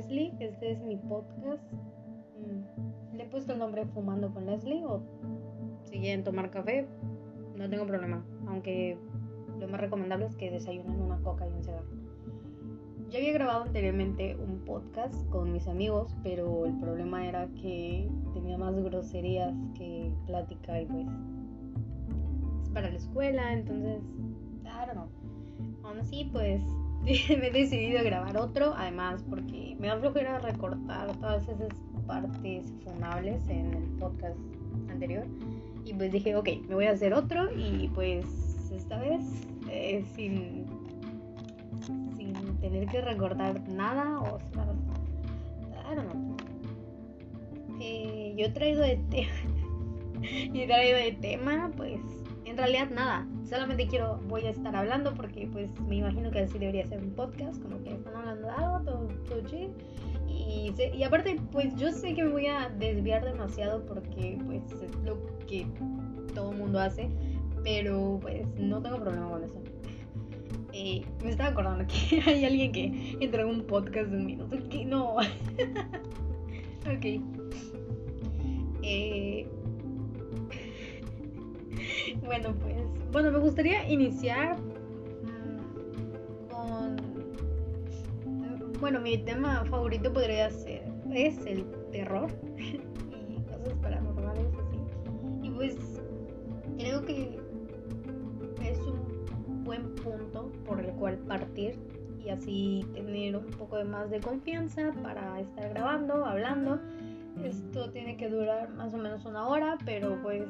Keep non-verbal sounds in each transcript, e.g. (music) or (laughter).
Leslie, este es mi podcast. Mm, Le he puesto el nombre Fumando con Leslie o si quieren tomar café, no tengo problema. Aunque lo más recomendable es que desayunen una coca y un cigarro. Ya había grabado anteriormente un podcast con mis amigos, pero el problema era que tenía más groserías que plática y pues es para la escuela, entonces, I don't know. Aún así, pues (laughs) me he decidido grabar otro, además porque me da flojera recortar todas esas partes funables en el podcast anterior. Y pues dije, ok, me voy a hacer otro y pues esta vez eh, sin, sin tener que recordar nada o don't know. Eh, yo he traído de tema, (laughs) he traído de tema, pues realidad nada. Solamente quiero, voy a estar hablando porque pues me imagino que así debería ser un podcast, como que están hablando de algo, todo, todo. Y, y aparte, pues yo sé que me voy a desviar demasiado porque pues es lo que todo mundo hace, pero pues no tengo problema con eso. Eh, me estaba acordando que (laughs) hay alguien que entró en un podcast de un minuto. (laughs) Que no. (laughs) ok. Eh, (laughs) bueno, pues. Bueno, me gustaría iniciar mm, con. Bueno, mi tema favorito podría ser. Es el terror (laughs) y cosas paranormales así. Y pues. Creo que es un buen punto por el cual partir y así tener un poco de más de confianza para estar grabando, hablando. Esto tiene que durar más o menos una hora, pero pues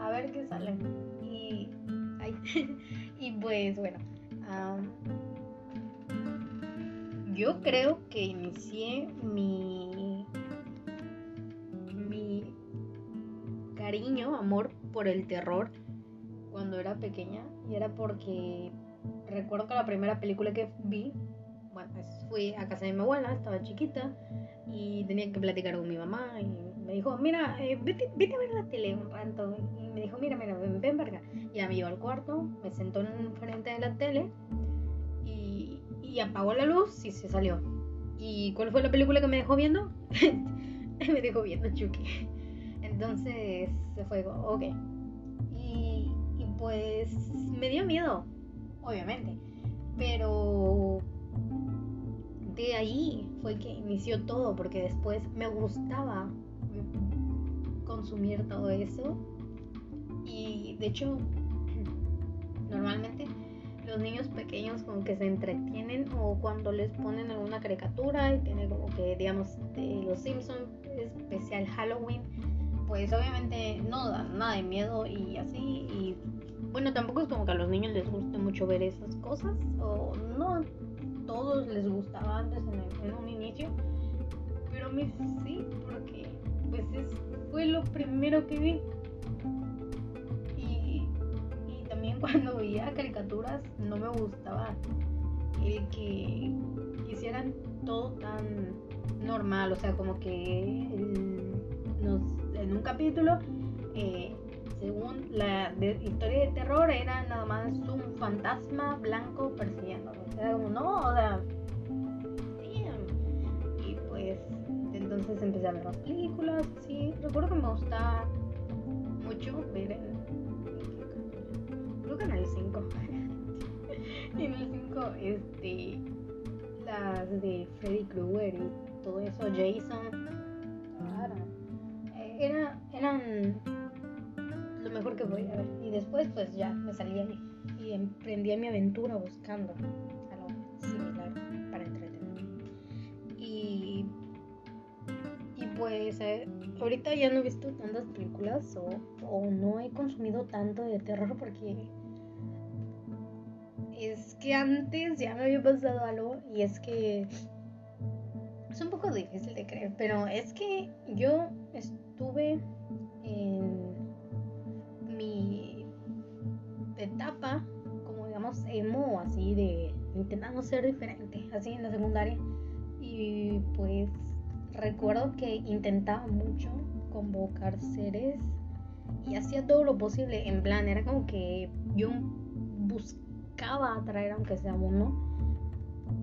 a ver qué sale. Y, ay, (laughs) y pues bueno, am, yo creo que inicié mi, mi cariño, amor por el terror cuando era pequeña y era porque recuerdo que la primera película que vi, bueno, pues fui a casa de mi abuela, estaba chiquita y tenía que platicar con mi mamá y me dijo, mira, eh, vete, vete a ver la tele un rato y me dijo, mira, mira, ven, ven para acá. Y me llevó al cuarto, me sentó en frente de la tele y, y apagó la luz y se salió. ¿Y cuál fue la película que me dejó viendo? (laughs) me dejó viendo Chucky. Entonces se fue, ok. Y, y pues me dio miedo, obviamente. Pero de ahí fue que inició todo, porque después me gustaba consumir todo eso. Y de hecho, normalmente los niños pequeños como que se entretienen o cuando les ponen alguna caricatura y tiene como que digamos de los Simpsons especial Halloween pues obviamente no da nada de miedo y así y bueno tampoco es como que a los niños les guste mucho ver esas cosas o no todos les gustaba antes en un inicio pero mí sí porque pues es, fue lo primero que vi y, y también (laughs) cuando veía caricaturas no me gustaba el que hicieran todo tan normal, o sea, como que nos, en un capítulo, eh, según la de- historia de terror, era nada más un fantasma blanco persiguiendo. O sea, como, no, o sea, entonces empecé a ver más películas, sí. Recuerdo que me gustaba mucho ver en. Creo que en el 5. (laughs) en el 5, este. Las de Freddy Krueger y todo eso, Jason. Claro. Eh, Era, eran lo mejor que podía ver. Y después, pues ya me salía y, y emprendía mi aventura buscando algo similar para entretenerme. Y pues eh, ahorita ya no he visto tantas películas o, o no he consumido tanto de terror porque es que antes ya me había pasado algo y es que es un poco difícil de creer, pero es que yo estuve en mi etapa como digamos emo así de intentando ser diferente, así en la secundaria. Y pues recuerdo que intentaba mucho convocar seres y hacía todo lo posible en plan era como que yo buscaba atraer aunque sea uno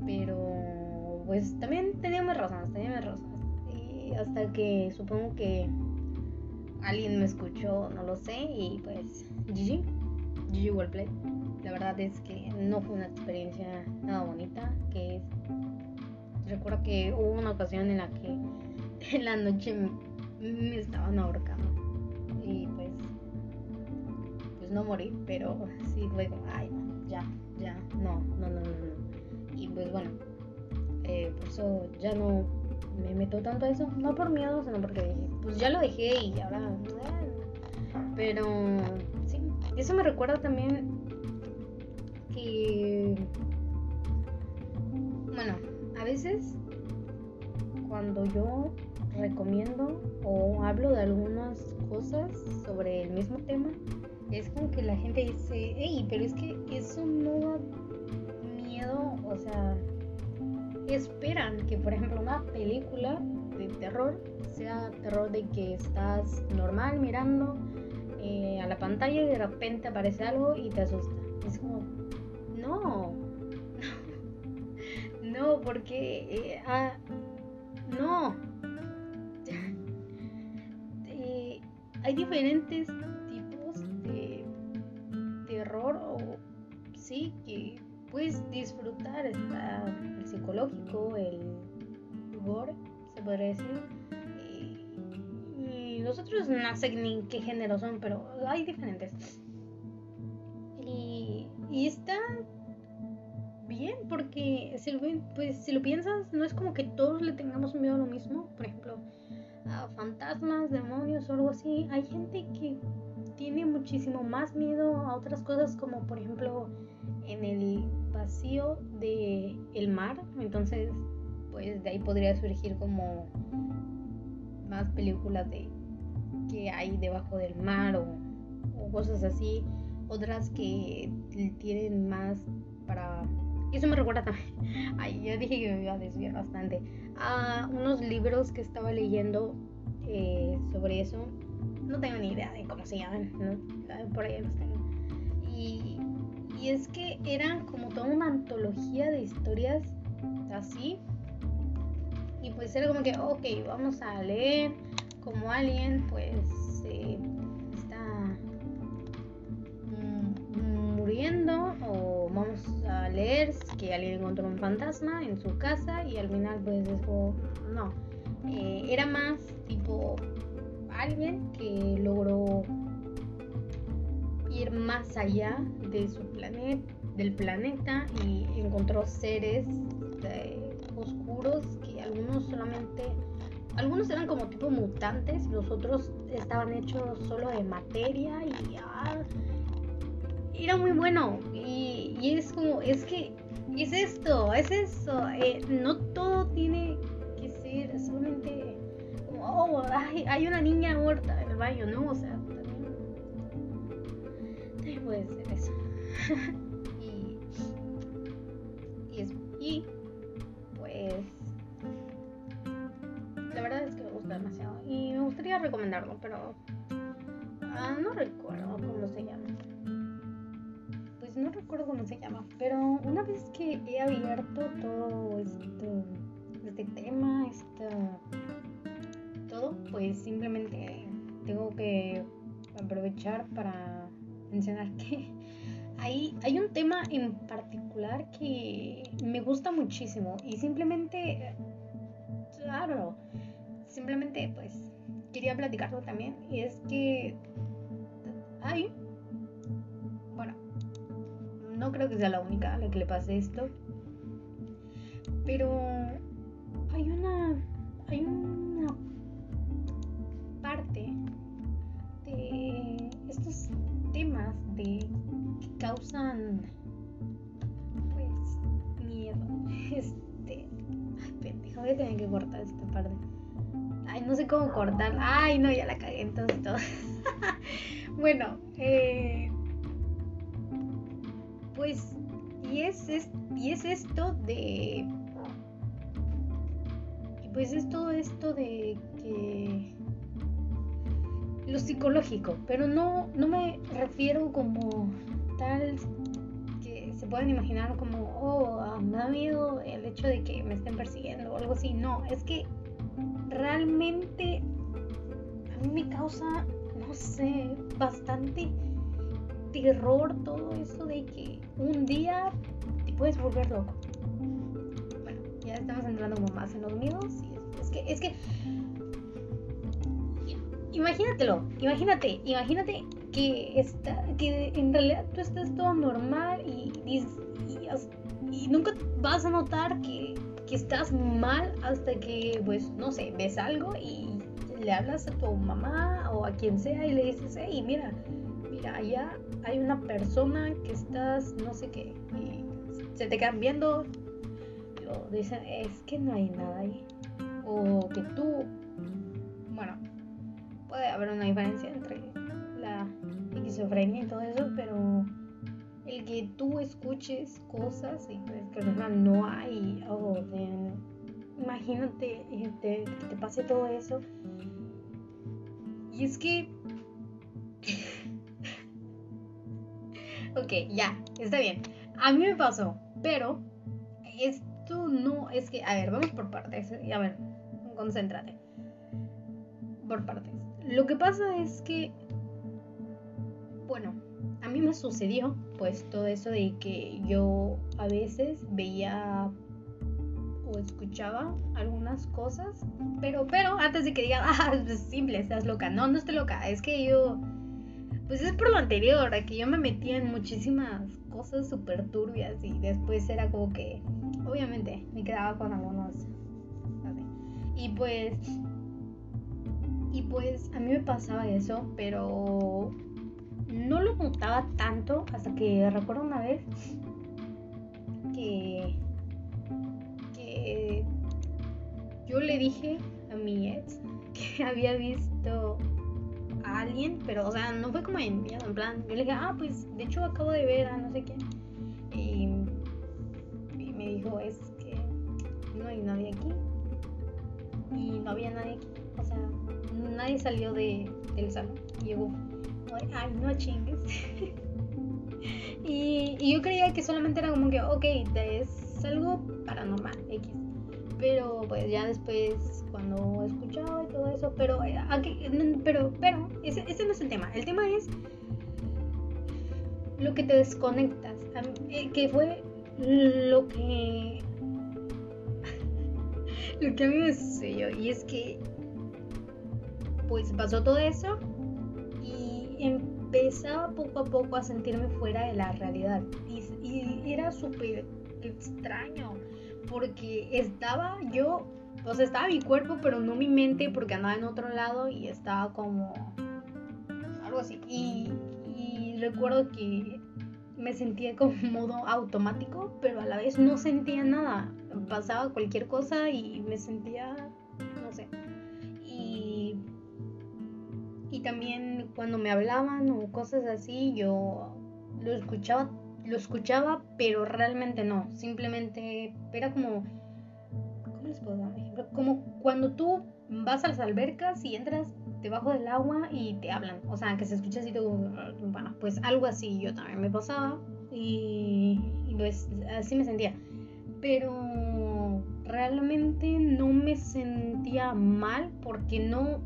pero pues también tenía mis razones, tenía mis razones. Y hasta que supongo que alguien me escuchó, no lo sé, y pues GG, GG Wellplay. La verdad es que no fue una experiencia nada bonita, que recuerdo que hubo una ocasión en la que (laughs) en la noche me estaban ahorcando. Y pues pues no morí, pero sí como, ay, no, ya, ya, no, no, no, no, no. Y pues bueno, eh, por eso ya no me meto tanto a eso, no por miedo, sino porque pues ya lo dejé y ahora, pero sí, eso me recuerda también que, veces cuando yo recomiendo o hablo de algunas cosas sobre el mismo tema, es como que la gente dice, hey, pero es que eso no da miedo, o sea, esperan que, por ejemplo, una película de terror sea terror de que estás normal mirando eh, a la pantalla y de repente aparece algo y te asusta. Es como, no, no, porque, eh, ah, no. (laughs) Eh, hay diferentes tipos de terror o sí que puedes disfrutar. Está el psicológico, el gore, se podría decir. Nosotros no sé ni qué género son, pero hay diferentes. Y, y está bien, porque si lo, pues, si lo piensas, no es como que todos le tengamos miedo a lo mismo. Por ejemplo, a fantasmas, demonios o algo así. Hay gente que tiene muchísimo más miedo a otras cosas, como por ejemplo en el vacío del el mar. Entonces, pues de ahí podría surgir como más películas de que hay debajo del mar o, o cosas así. Otras que tienen más para y eso me recuerda también, (laughs) ay, ya dije que me iba a desviar bastante, a unos libros que estaba leyendo eh, sobre eso. No tengo ni idea de cómo se llaman, ¿no? por ahí los tengo. Y, y es que eran como toda una antología de historias así. Y pues era como que, ok, vamos a leer como alguien pues eh, está muriendo o vamos a leer que alguien encontró un fantasma en su casa y al final pues dijo, no, eh, era más tipo alguien que logró ir más allá de su planeta, del planeta y encontró seres oscuros que algunos solamente algunos eran como tipo mutantes, los otros estaban hechos solo de materia y ah, era muy bueno. Y, y, es como, es que es esto, es eso. Eh, no todo tiene que ser solamente como, oh, hay, una niña muerta en el baño, ¿no? O sea, también, también puede ser eso. (laughs) y, y, es, y, pues, la verdad es que me gusta demasiado. Y me gustaría recomendarlo, pero ah, no recuerdo cómo se llama no recuerdo cómo se llama, pero una vez que he abierto todo este, este tema, este, todo, pues simplemente tengo que aprovechar para mencionar que (laughs) hay, hay un tema en particular que me gusta muchísimo y simplemente, claro, simplemente pues quería platicarlo también y es que hay no creo que sea la única a la que le pase esto. Pero hay una. Hay una parte de estos temas de que causan pues miedo. (laughs) Este. Ay, pendejo, voy a tener que cortar esta parte. Ay, no sé cómo cortar. Ay, no, ya la cagué entonces todo. (laughs) bueno, eh pues, y es, y es esto de... Pues es todo esto de que... Lo psicológico, pero no, no me refiero como tal que se pueden imaginar como, oh, ah, me da miedo el hecho de que me estén persiguiendo o algo así. No, es que realmente a mí me causa, no sé, bastante terror todo eso de que un día te puedes volver loco. Bueno, ya estamos entrando como más en los miedos. es que, es que imagínatelo, imagínate, imagínate que, está, que en realidad tú estás todo normal y, y, nunca vas a notar que, que, estás mal hasta que, pues, no sé, ves algo y le hablas a tu mamá o a quien sea y le dices, hey, mira, mira, allá hay una persona que estás, no sé qué, y se te quedan viendo, o dicen, es que no hay nada ahí, o que tú, bueno, puede haber una diferencia entre la esquizofrenia y todo eso, pero el que tú escuches cosas y pues que no hay, oh, imagínate que te pase todo eso. Y es que... ok, ya, está bien. A mí me pasó, pero esto no es que... A ver, vamos por partes. A ver, concéntrate. Por partes. Lo que pasa es que, bueno, a mí me sucedió pues todo eso de que yo a veces veía o escuchaba algunas cosas, pero, pero antes de que diga, (laughs) ah, es simple, estás loca, no, no estoy loca, es que yo, pues es por lo anterior, que yo me metía en muchísimas cosas súper turbias y después era como que, obviamente, me quedaba con algunos, y pues y pues a mí me pasaba eso, pero no lo notaba tanto hasta que recuerdo una vez que, que yo le dije a mi ex (laughs) que había visto a alguien, pero o sea, no fue como en en plan, yo le dije, ah, pues de hecho acabo de ver a no sé quién. Y, y me dijo, es que no hay nadie aquí. Y no había nadie aquí. O sea, nadie salió de, del salón. Y yo, ay, no chingues. (laughs) y, y, yo creía que solamente era como que, ok, es algo paranormal, X. Pero pues ya después, cuando he escuchado y todo eso, pero, eh, aquí, pero, pero, ese, ese no es el tema. El tema es lo que te desconectas. Eh, que fue lo que (laughs) lo que a mí me sucedió y es que pues pasó todo eso y empezaba poco a poco a sentirme fuera de la realidad. Y, era súper extraño porque estaba yo, o sea, estaba mi cuerpo, pero no mi mente porque andaba en otro lado y estaba como algo así. Y, y recuerdo que me sentía como modo automático, pero a la vez no sentía nada. Pasaba cualquier cosa y me sentía, no sé, y también cuando me hablaban o cosas así, yo lo escuchaba, lo escuchaba, pero realmente no. Simplemente era como, ¿cómo les puedo dar Como cuando tú vas a las albercas y entras debajo del agua y te hablan. O sea, que se escucha así todo, bueno, pues algo así yo también me pasaba y, y pues así me sentía. Pero realmente no me sentía mal porque no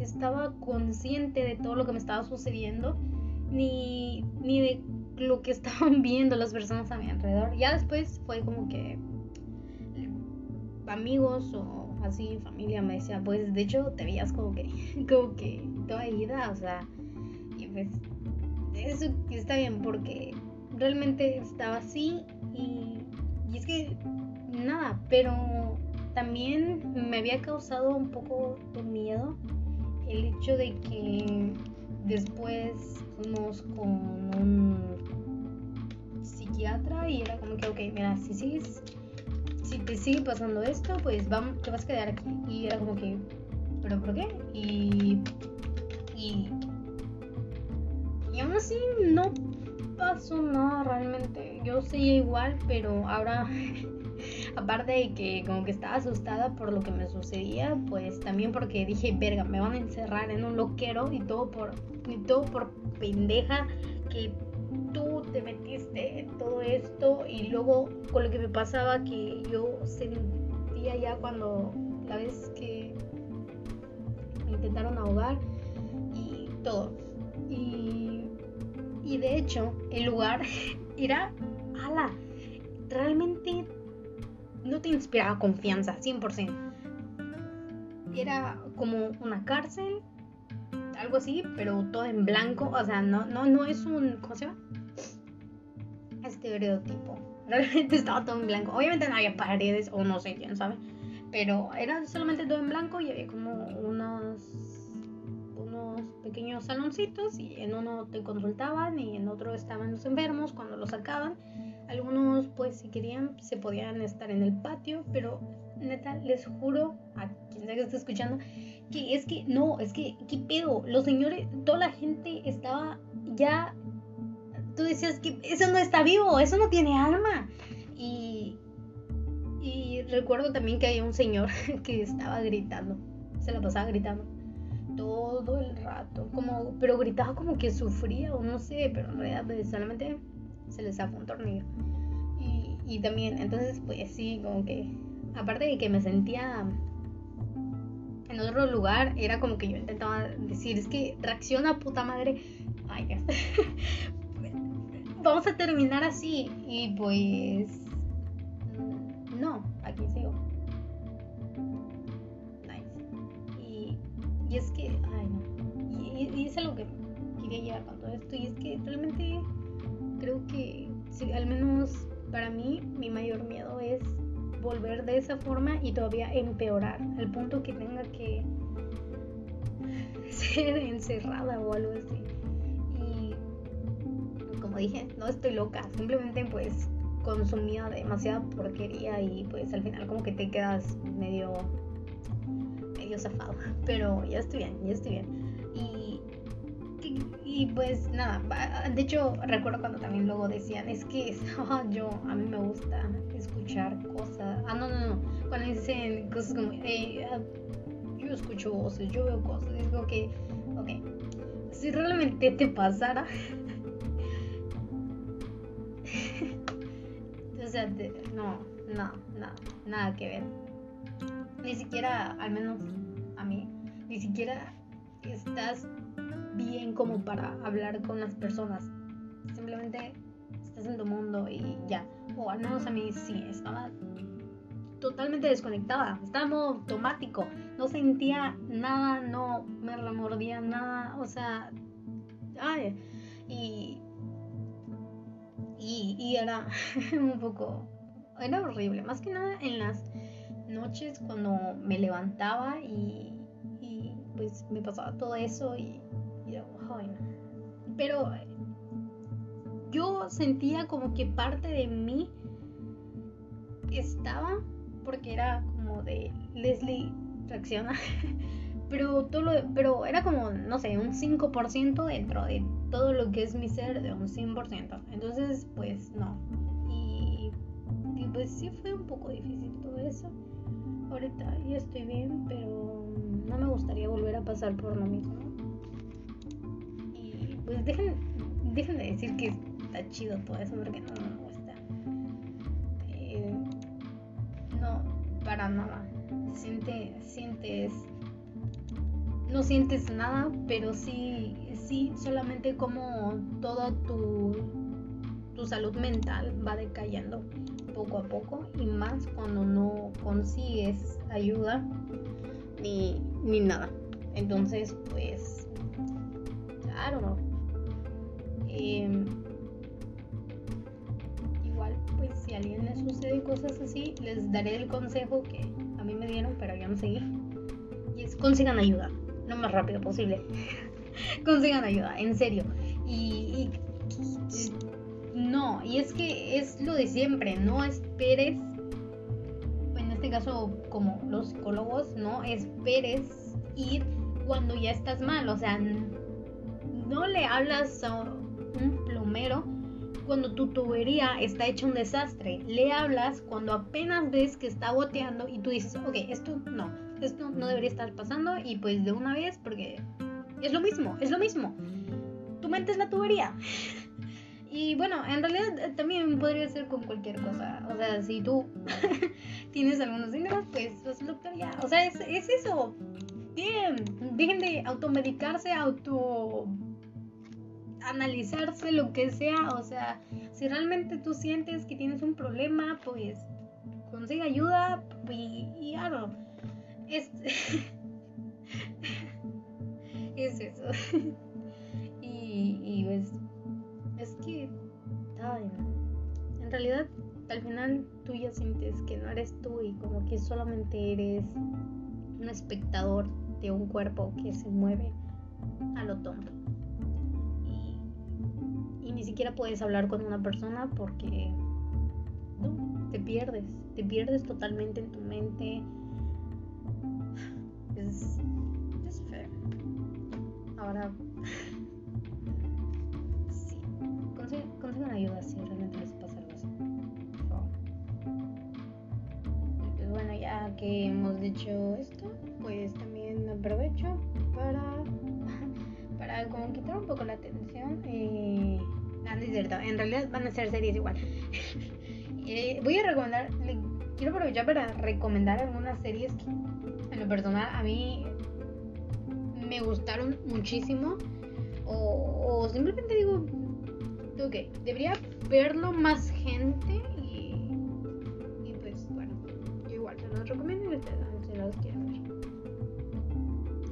estaba consciente de todo lo que me estaba sucediendo, ni, ni de lo que estaban (laughs) viendo las personas a mi alrededor. Ya después fue como que amigos o así, familia me decía, pues de hecho te veías como que, (laughs) como que toda ida, o sea, y pues eso está bien porque realmente estaba así y, y es que nada, pero también me había causado un poco de miedo el hecho de que después fuimos con un psiquiatra y era como que, ok, mira, si sigues, si te sigue pasando esto, pues vamos, te vas a quedar aquí. Y era como que, ¿pero por qué? Y, y, y aún así no pasó nada realmente. Yo seguía igual, pero ahora (laughs) Aparte de que como que estaba asustada por lo que me sucedía, pues también porque dije, verga, me van a encerrar en un loquero y todo por, y todo por pendeja que tú te metiste en todo esto y luego con lo que me pasaba que yo sentía ya cuando la vez que me intentaron ahogar y todo. Y, y de hecho, el lugar (laughs) era, ala, realmente no te inspiraba confianza, 100%. Era como una cárcel, algo así, pero todo en blanco. O sea, no, no, no es un. ¿Cómo se llama? Estereotipo. (laughs) Realmente estaba todo en blanco. Obviamente no había paredes, o no sé quién sabe. Pero era solamente todo en blanco y había como unos pequeños saloncitos. Y en uno te consultaban y en otro estaban los enfermos cuando los sacaban. Algunos, pues, si querían, se podían estar en el patio, pero neta, les juro a quien sea que esté escuchando que es que no, es que, ¿qué pedo? Los señores, toda la gente estaba ya. Tú decías que eso no está vivo, eso no tiene alma. Y, y recuerdo también que había un señor (laughs) que estaba gritando, se la pasaba gritando todo el rato, como, pero gritaba como que sufría o no sé, pero en realidad pues, solamente se le zafó un tornillo. Y, y también, entonces pues sí, como que, aparte de que me sentía en otro lugar, era como que yo intentaba decir, es que reacciona puta madre. Ay. (laughs) Vamos a terminar así. Y pues... No, aquí sigo. Y es que... Ay, no. Y, y, es algo que quería llegar con todo esto. Y es que realmente creo que, al menos para mí, mi mayor miedo es volver de esa forma y todavía empeorar, al punto que tenga que (laughs) ser encerrada o algo así. Y como dije, no estoy loca, simplemente pues consumía demasiada porquería y pues al final como que te quedas medio medio zafado, pero ya estoy bien, ya estoy bien. Y y pues nada, de hecho recuerdo cuando también luego decían, es que (laughs) yo, a mí me gusta escuchar cosas. Ah, no, no, no. Cuando dicen cosas como, ah, yo escucho voces, yo veo cosas, digo que, ok, si realmente te pasara, (laughs) o no, no, no, nada que ver. Ni siquiera, al menos a mí, ni siquiera estás bien como para hablar con las personas. Simplemente estás en tu mundo y ya. O al menos a mí sí, estaba totalmente desconectada. Estaba en modo automático. No sentía nada, no me remordía nada. O sea, ay, y, y, y era (laughs) un poco, era horrible. Más que nada en las noches cuando me levantaba y, y pues me pasaba todo eso y pero yo sentía como que parte de mí estaba, porque era como de Leslie reacciona, (laughs) pero, todo pero era como, no sé, un 5% dentro de todo lo que es mi ser, de un 100%. Entonces, pues no. Y, y pues sí fue un poco difícil todo eso. Ahorita ya estoy bien, pero no me gustaría volver a pasar por lo mismo pues dejen, dejen de decir que está chido todo eso porque no, me gusta. Eh, no, para nada. Siente, sientes, no sientes nada, pero sí, sí, solamente como toda tu, tu salud mental va decayendo poco a poco y más cuando no consigues ayuda ni, ni nada. Entonces, pues, claro, Em, igual, pues si a alguien le sucede cosas así, les daré el consejo que a mí me dieron, pero yo no seguí. Y es consigan ayuda, lo más rápido posible. (laughs) consigan ayuda, en serio. Y, no, y es que es lo de siempre, no esperes, en este caso como los psicólogos, no esperes ir cuando ya estás mal, o sea, no le hablas a un plomero cuando tu tubería está hecha un desastre. Le hablas cuando apenas ves que está goteando y tú dices, ok, esto no, esto no debería estar pasando y pues de una vez porque es lo mismo, es lo mismo. Tu mente es la tubería. Y bueno, en realidad eh, también podría ser con cualquier cosa. O sea, si tú (laughs) tienes algunos síntomas, pues vas al doctor ya. O sea, es, es eso. Bien, dejen de automedicarse, auto analizarse, lo que sea. O sea, si realmente tú sientes que tienes un problema, pues consigue ayuda y, y no Es, (laughs) es eso. (laughs) y, y pues es que, en realidad al final tú ya sientes que no eres tú y como que solamente eres un espectador de un cuerpo que se mueve a lo tonto. Y, ni siquiera puedes hablar con una persona porque te pierdes, te pierdes totalmente en tu mente. Es, es feo. Ahora consigan ayuda si realmente les pasa algo así. Pues bueno, ya que hemos dicho esto, pues también aprovecho para, (laughs) para como quitar un poco la atención. Eh, no, es cierto, en realidad van a ser series igual. (laughs) eh, voy a recomendar, quiero aprovechar para recomendar algunas series que en lo personal a mí me gustaron muchísimo. O simplemente digo, ok, debería verlo más gente y, y pues bueno, yo igual se los recomiendo y ustedes si los quieren ver.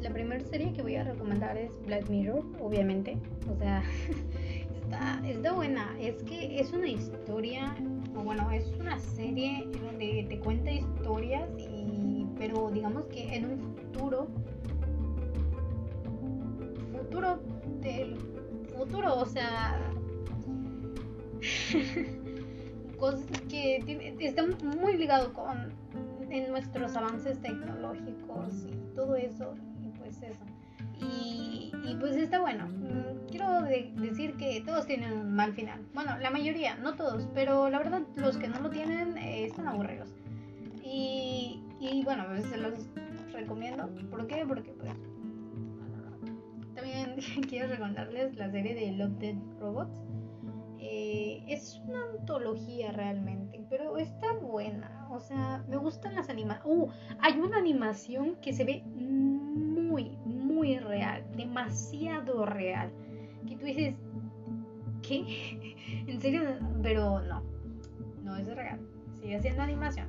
La primera serie que voy a recomendar es Black Mirror, obviamente, o sea, (laughs) está, está buena, es que es una historia, o bueno, es una serie donde te cuenta historias y, pero digamos que en un futuro, futuro del futuro, o sea, (laughs) cosas que están muy ligados con en nuestros avances tecnológicos y todo eso y pues eso. Y, pues está bueno. Mm, quiero decir que todos tienen un mal final. Bueno la mayoría no todos pero la verdad los que no lo tienen eh, están aburridos. Y, y bueno se los recomiendo. ¿por qué? porque pues también (laughs) quiero recordarles la serie de Love Dead Robots es una antología realmente, pero está buena. O sea, me gustan las animaciones. Uh, hay una animación que se ve muy, muy real, demasiado real. Que tú dices, ¿qué? (laughs) ¿En serio? Pero no, no es real. Sigue siendo animación.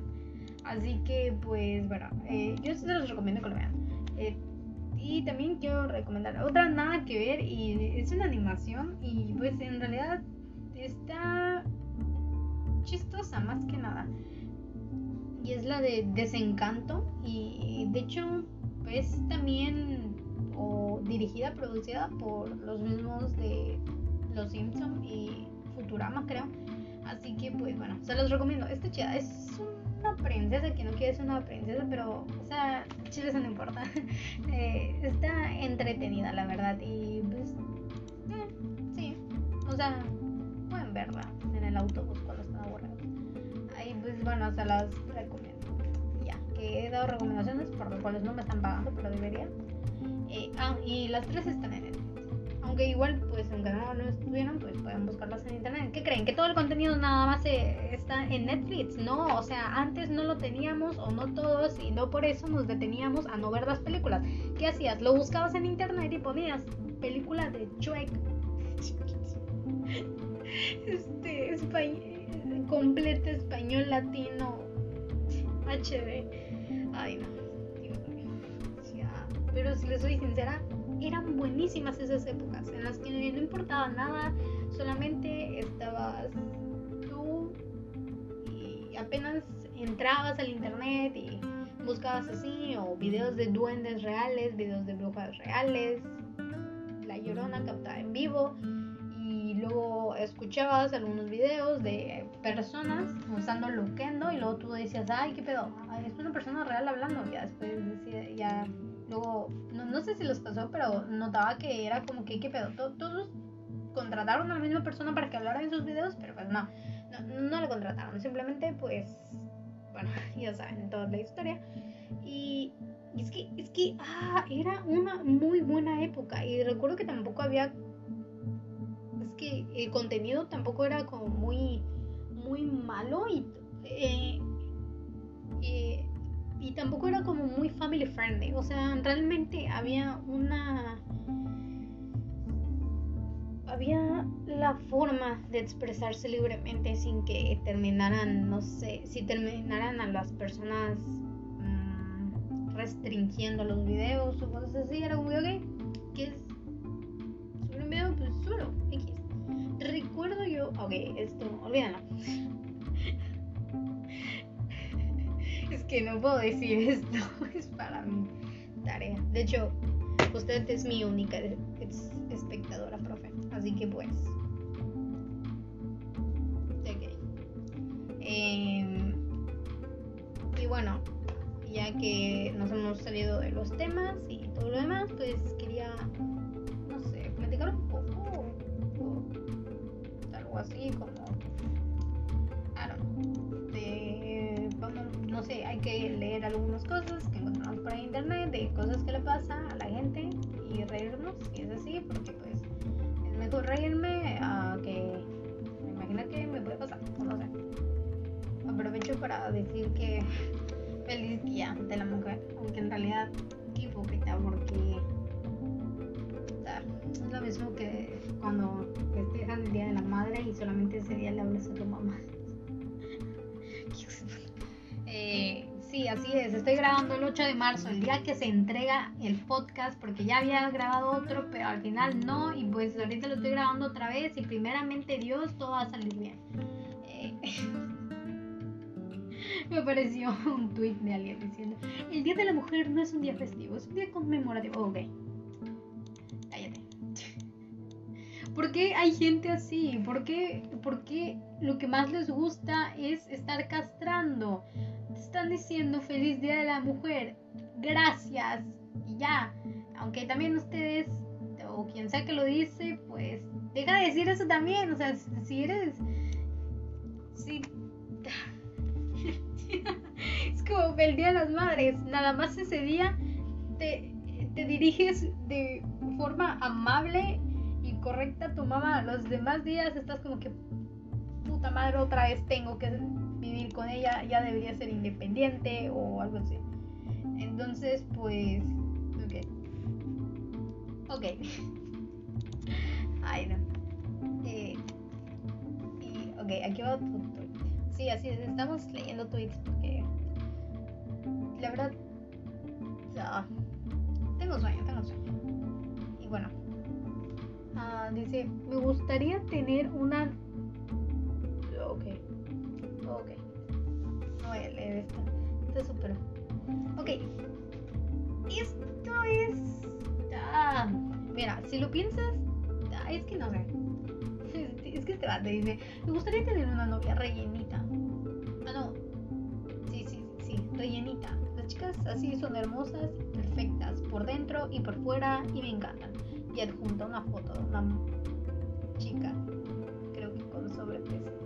Así que, pues, bueno, eh, yo se los recomiendo que lo vean. Eh, y también quiero recomendar otra nada que ver y es una animación y pues en realidad está chistosa más que nada. Y es la de Desencanto. Y de hecho es también o dirigida, producida por los mismos de Los Simpson y Futurama creo. Así que pues bueno, se los recomiendo. Esta chida es una princesa que no quiere ser una princesa, pero o sea, chile eso no importa. (laughs) Eh, está entretenida la verdad y pues eh, sí, o sea verla en el autobús cuando están aburridos. Ahí pues bueno, se las recomiendo. Ya, que he dado recomendaciones por las cuales no me están pagando, pero debería. Eh, ah, y las tres están en Netflix. Aunque igual, pues aunque no lo estuvieron, pues pueden buscarlas en internet. ¿Qué creen? ¿Que todo el contenido nada más está en Netflix? No, o sea, antes no lo teníamos o no todos y no por eso nos deteníamos a no ver las películas. ¿Qué hacías? Lo buscabas en internet y ponías película de Chuek (laughs) este, español, completo español latino HD. Ay, no. Pero si les soy sincera, eran buenísimas esas épocas en las que no importaba nada, solamente estabas tú y apenas entrabas al internet y buscabas así, o videos de duendes reales, videos de brujas reales, la llorona captada en vivo luego escuchabas algunos videos de personas usando Loquendo y luego tú decías, ay, qué pedo, es una persona real hablando. Ya después decía, ya, luego, no, no, sé si los pasó, pero notaba que era como que, qué pedo, todos contrataron a la misma persona para que hablara en sus videos, pero pues no, no, no la contrataron, simplemente pues, bueno, (laughs) ya saben toda la historia. Y es que, es que, ah, era una muy buena época y recuerdo que tampoco había que el contenido tampoco era como muy, muy malo y, eh, y tampoco era como muy family friendly. O sea, realmente había una había la forma de expresarse libremente sin que terminaran, no sé, si terminaran a las personas mm, restringiendo los videos o cosas así, era como, ok, ¿qué es? ¿Sobre un video? Pues solo. Ok, esto, olvídalo. es que no puedo decir (laughs) esto, es para mi tarea. De hecho, usted es mi única espectadora, profe. Así que pues. Em, y bueno, ya que nos hemos salido de los temas y todo lo demás, pues quería, no sé, platicar un poco. Algo así como. De, vamos, no sé, hay que leer algunas cosas que encontramos por internet, de cosas que le pasa a la gente y reírnos, y es así, porque pues mejor reírme a que me imagino que me puede pasar, no sé. Aprovecho para decir que (laughs) feliz día de la mujer, aunque en realidad hipócrita porque es lo mismo que cuando festejan el día de la madre y solamente ese día le hablas a tu mamá. (laughs) eh, Sí, así es. Estoy grabando el 8 de marzo, el día que se entrega el podcast, porque ya había grabado otro, pero al final no. Y pues ahorita lo estoy grabando otra vez. Y primeramente Dios, todo va a salir bien. Eh, (laughs) me apareció un tweet de alguien diciendo: El día de la mujer no es un día festivo, es un día conmemorativo. Ok, ¿Por qué hay gente así? ¿Por qué, ¿Por qué lo que más les gusta es estar castrando? están diciendo feliz día de la mujer, gracias y ya. Aunque también ustedes, o quien sea que lo dice, pues deja de decir eso también. O sea, si eres... Si... (laughs) es como el Día de las Madres. Nada más ese día te, te diriges de forma amable correcta tu mamá. Los demás días estás como que puta madre otra vez tengo que vivir con ella, ya debería ser independiente o algo así. Entonces, pues, ok. Ok. (laughs) Ay, no. Eh, y, ok, aquí va otro tweet. Sí, así es, estamos leyendo tweets porque la verdad, tengo sueño, tengo sueño. Y bueno, uh, dice, me gustaría tener una... Ok, Ok. No voy a leer esto. Esto es súper. Ok. Esto es. Ah, mira, si lo piensas. Ah, es que no sé. (laughs) Es que este te dice: Me gustaría tener una novia rellenita. Ah, no. Sí, sí, sí, rellenita. Las chicas así son hermosas perfectas por dentro y por fuera y me encantan. Adjunta una foto de una chica, creo que con sobrepeso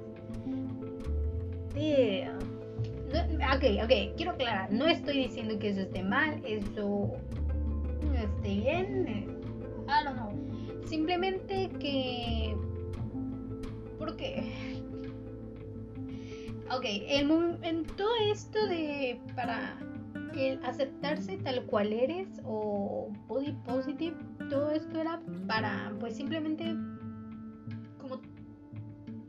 ok, ok, quiero aclarar, no estoy diciendo que eso esté mal, eso no esté bien, I don't know. Simplemente que... ¿Por qué? Ok, en todo esto de para el aceptarse tal cual eres o body positive, todo esto era para pues simplemente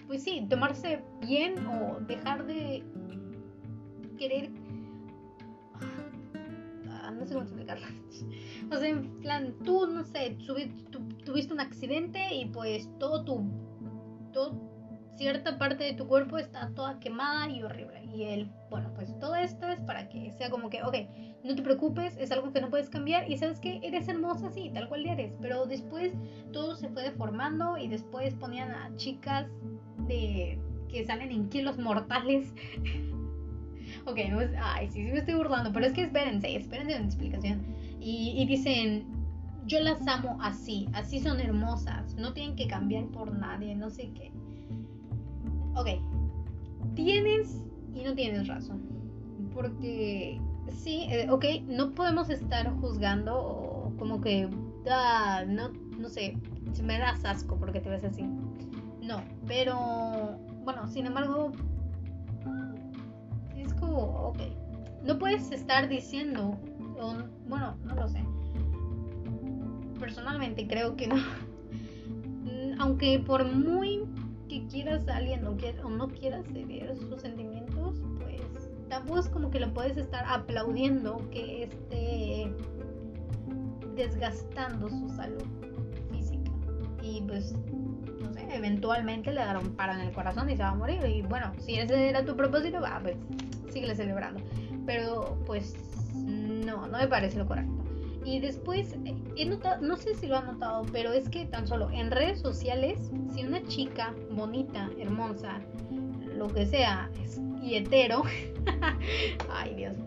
pues sí, tomarse bien o dejar de querer... Ah, no sé cómo explicarlo. (laughs) O sea, en plan, tú, no sé, tuviste un accidente y pues todo tu... Todo, cierta parte de tu cuerpo está toda quemada y horrible. Y él, bueno, pues todo esto es para que sea como que, ok, no te preocupes, es algo que no puedes cambiar y sabes que eres hermosa, sí, tal cual eres. Pero después todo se fue deformando y después ponían a chicas de que salen en kilos mortales. (laughs) ok, no ay, sí, sí me estoy burlando, pero es que espérense, espérense una explicación. Y dicen, yo las amo así, así son hermosas, no tienen que cambiar por nadie, no sé qué. Ok, tienes y no tienes razón. Porque sí, eh, ok, no podemos estar juzgando como que ah, no, no sé, me das asco porque te ves así. No, pero bueno, sin embargo, es como, ok, no puedes estar diciendo, bueno, no lo sé. Personalmente creo que no. (laughs) Aunque por muy que quieras a alguien o, que, o no quieras ceder sus sentimientos, pues tampoco es como que lo puedes estar aplaudiendo que esté desgastando su salud física. Y pues, no sé, eventualmente le dará un paro en el corazón y se va a morir. Y bueno, si ese era tu propósito, va, pues sigue celebrando. Pero pues no, no me parece lo correcto. Y después, he notado, no sé si lo han notado, pero es que tan solo en redes sociales, si una chica bonita, hermosa, lo que sea, es, y hetero, (laughs) ay Dios,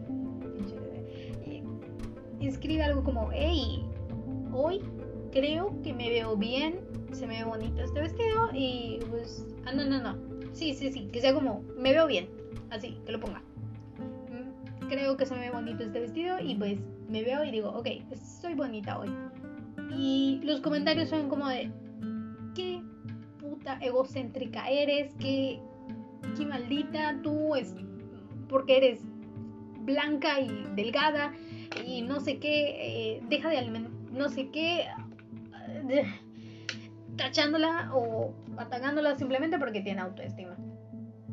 escribe algo como, hey, hoy creo que me veo bien, se me ve bonito este vestido y pues, ah, no, no, no, sí, sí, sí, que sea como, me veo bien, así, que lo ponga. Creo que se me ve bonito este vestido y pues me veo y digo, ok, soy bonita hoy. Y los comentarios son como de, qué puta egocéntrica eres, qué, qué maldita tú es, porque eres blanca y delgada y no sé qué, eh, deja de alimentar, no sé qué, tachándola o atacándola simplemente porque tiene autoestima.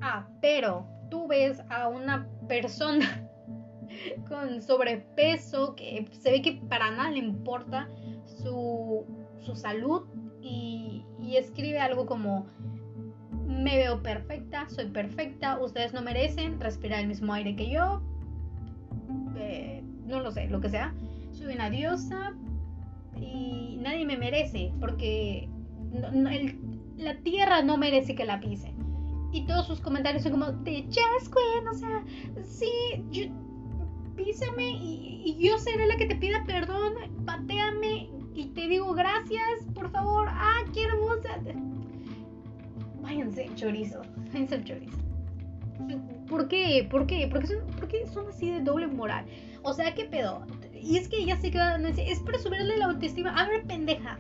Ah, pero tú ves a una persona con sobrepeso que se ve que para nada le importa su, su salud y, y escribe algo como me veo perfecta, soy perfecta, ustedes no merecen respirar el mismo aire que yo, eh, no lo sé, lo que sea. Soy una diosa y nadie me merece porque la tierra no merece que la pise. Y todos sus comentarios son como de Jazz Queen, o sea, sí, písame y, y, yo seré la que te pida perdón, pateame y te digo gracias, por favor, ah, qué hermosa. Váyanse, chorizo, váyanse chorizo. ¿Por qué? ¿Por qué? ¿Por qué son, por qué son así de doble moral? O sea, ¿qué pedo? Y es que ya sé que es para subirle la autoestima. A ver, pendeja.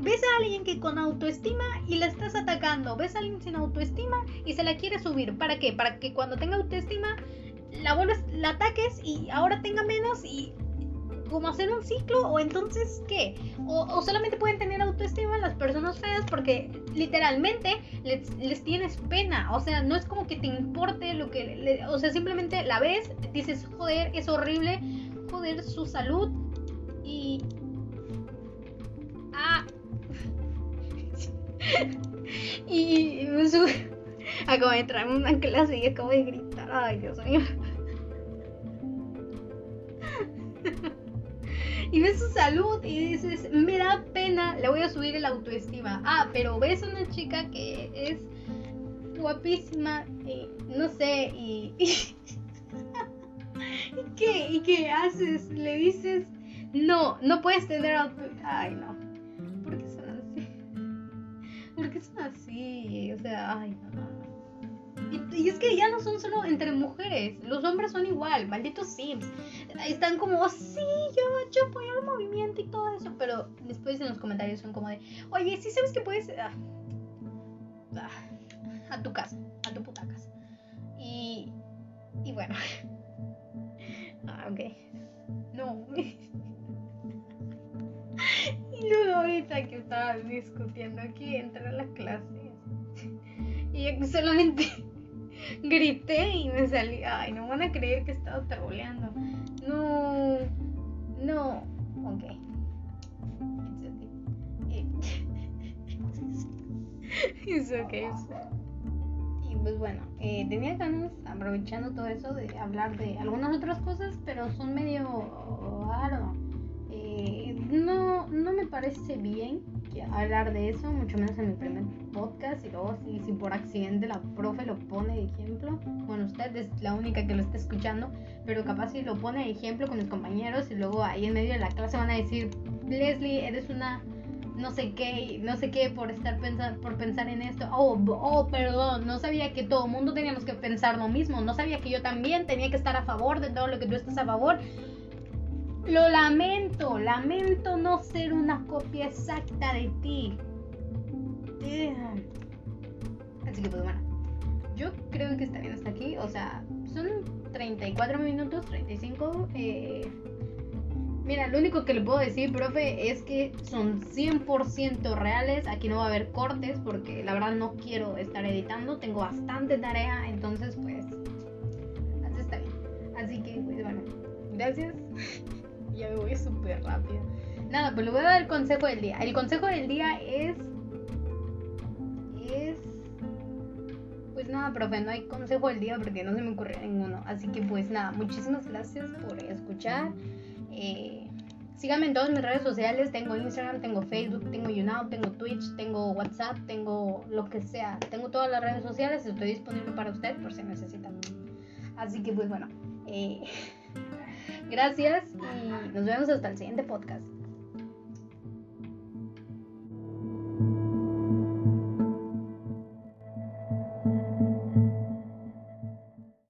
ves a alguien que con autoestima y la estás atacando. Ves a alguien sin autoestima y se la quiere subir. ¿Para qué? Para que cuando tenga autoestima la vuelves, la ataques y ahora tenga menos y como hacer un ciclo o entonces qué o, solamente pueden tener autoestima las personas feas porque literalmente les, tienes pena. O sea no es como que te importe lo que o sea simplemente la ves dices joder es horrible joder su salud y ah (laughs) y (laughs) acabo de entrar en una clase y acabo de gritar. Ay Dios mío (laughs) y ves su salud y dices, me da pena, le voy a subir el autoestima. Ah, pero ves a una chica que es guapísima, y, no sé, y... (laughs) y qué? ¿Y qué haces? Le dices, no, no puedes tener autoestima. Ay, no. ¿Por qué son así? (laughs) ¿Por qué son así? O sea, ay, no, Y, es que ya no son solo entre mujeres, los hombres son igual, malditos sims. Están como, sí, yo, yo apoyo el movimiento y todo eso, pero después en los comentarios son como de, oye, sí sabes que puedes... Ah, ah, a tu casa, a tu puta casa. Y, y bueno. (laughs) ah, ok. No. (laughs) y luego ahorita que estaba discutiendo aquí, entré a la clase. (laughs) y solamente grité y me salí. Ay, no van a creer que estaba troleando. No, no. Ok. (laughs) It's okay. Y pues bueno, eh, tenía ganas, aprovechando todo eso, de hablar de algunas otras cosas, pero son medio raro. Eh, no, no me parece bien hablar de eso, mucho menos en mi primer podcast. Y luego, si, si por accidente la profe lo pone de ejemplo, bueno, usted es la única que lo está escuchando, pero capaz si lo pone de ejemplo con mis compañeros y luego ahí en medio de la clase van a decir, Leslie, eres una no sé qué, no sé qué por estar pensando, por pensar en esto. Oh, oh, perdón, no sabía que todo mundo teníamos que pensar lo mismo. No sabía que yo también tenía que estar a favor de todo lo que tú estás a favor. Lo lamento, lamento no ser una copia exacta de ti. Así que pues bueno, yo creo que está bien hasta aquí. O sea, son 34 minutos, 35. Eh, mira, lo único que le puedo decir, profe, es que son 100% reales. Aquí no va a haber cortes porque la verdad no quiero estar editando. Tengo bastante tarea, entonces pues así está bien. Así que pues bueno, gracias. (laughs) voy súper rápido. Nada, pues le voy a dar el consejo del día. El consejo del día es. Es. Pues nada, profe, no hay consejo del día porque no se me ocurrió ninguno. Así que pues nada, muchísimas gracias por escuchar. Eh, síganme en todas mis redes sociales. Tengo Instagram, tengo Facebook, tengo YouNow, tengo Twitch, tengo WhatsApp, tengo lo que sea. Tengo todas las redes sociales. Estoy disponible para usted por si necesitan. Así que pues bueno. Eh, (laughs) Gracias y nos vemos hasta el siguiente podcast.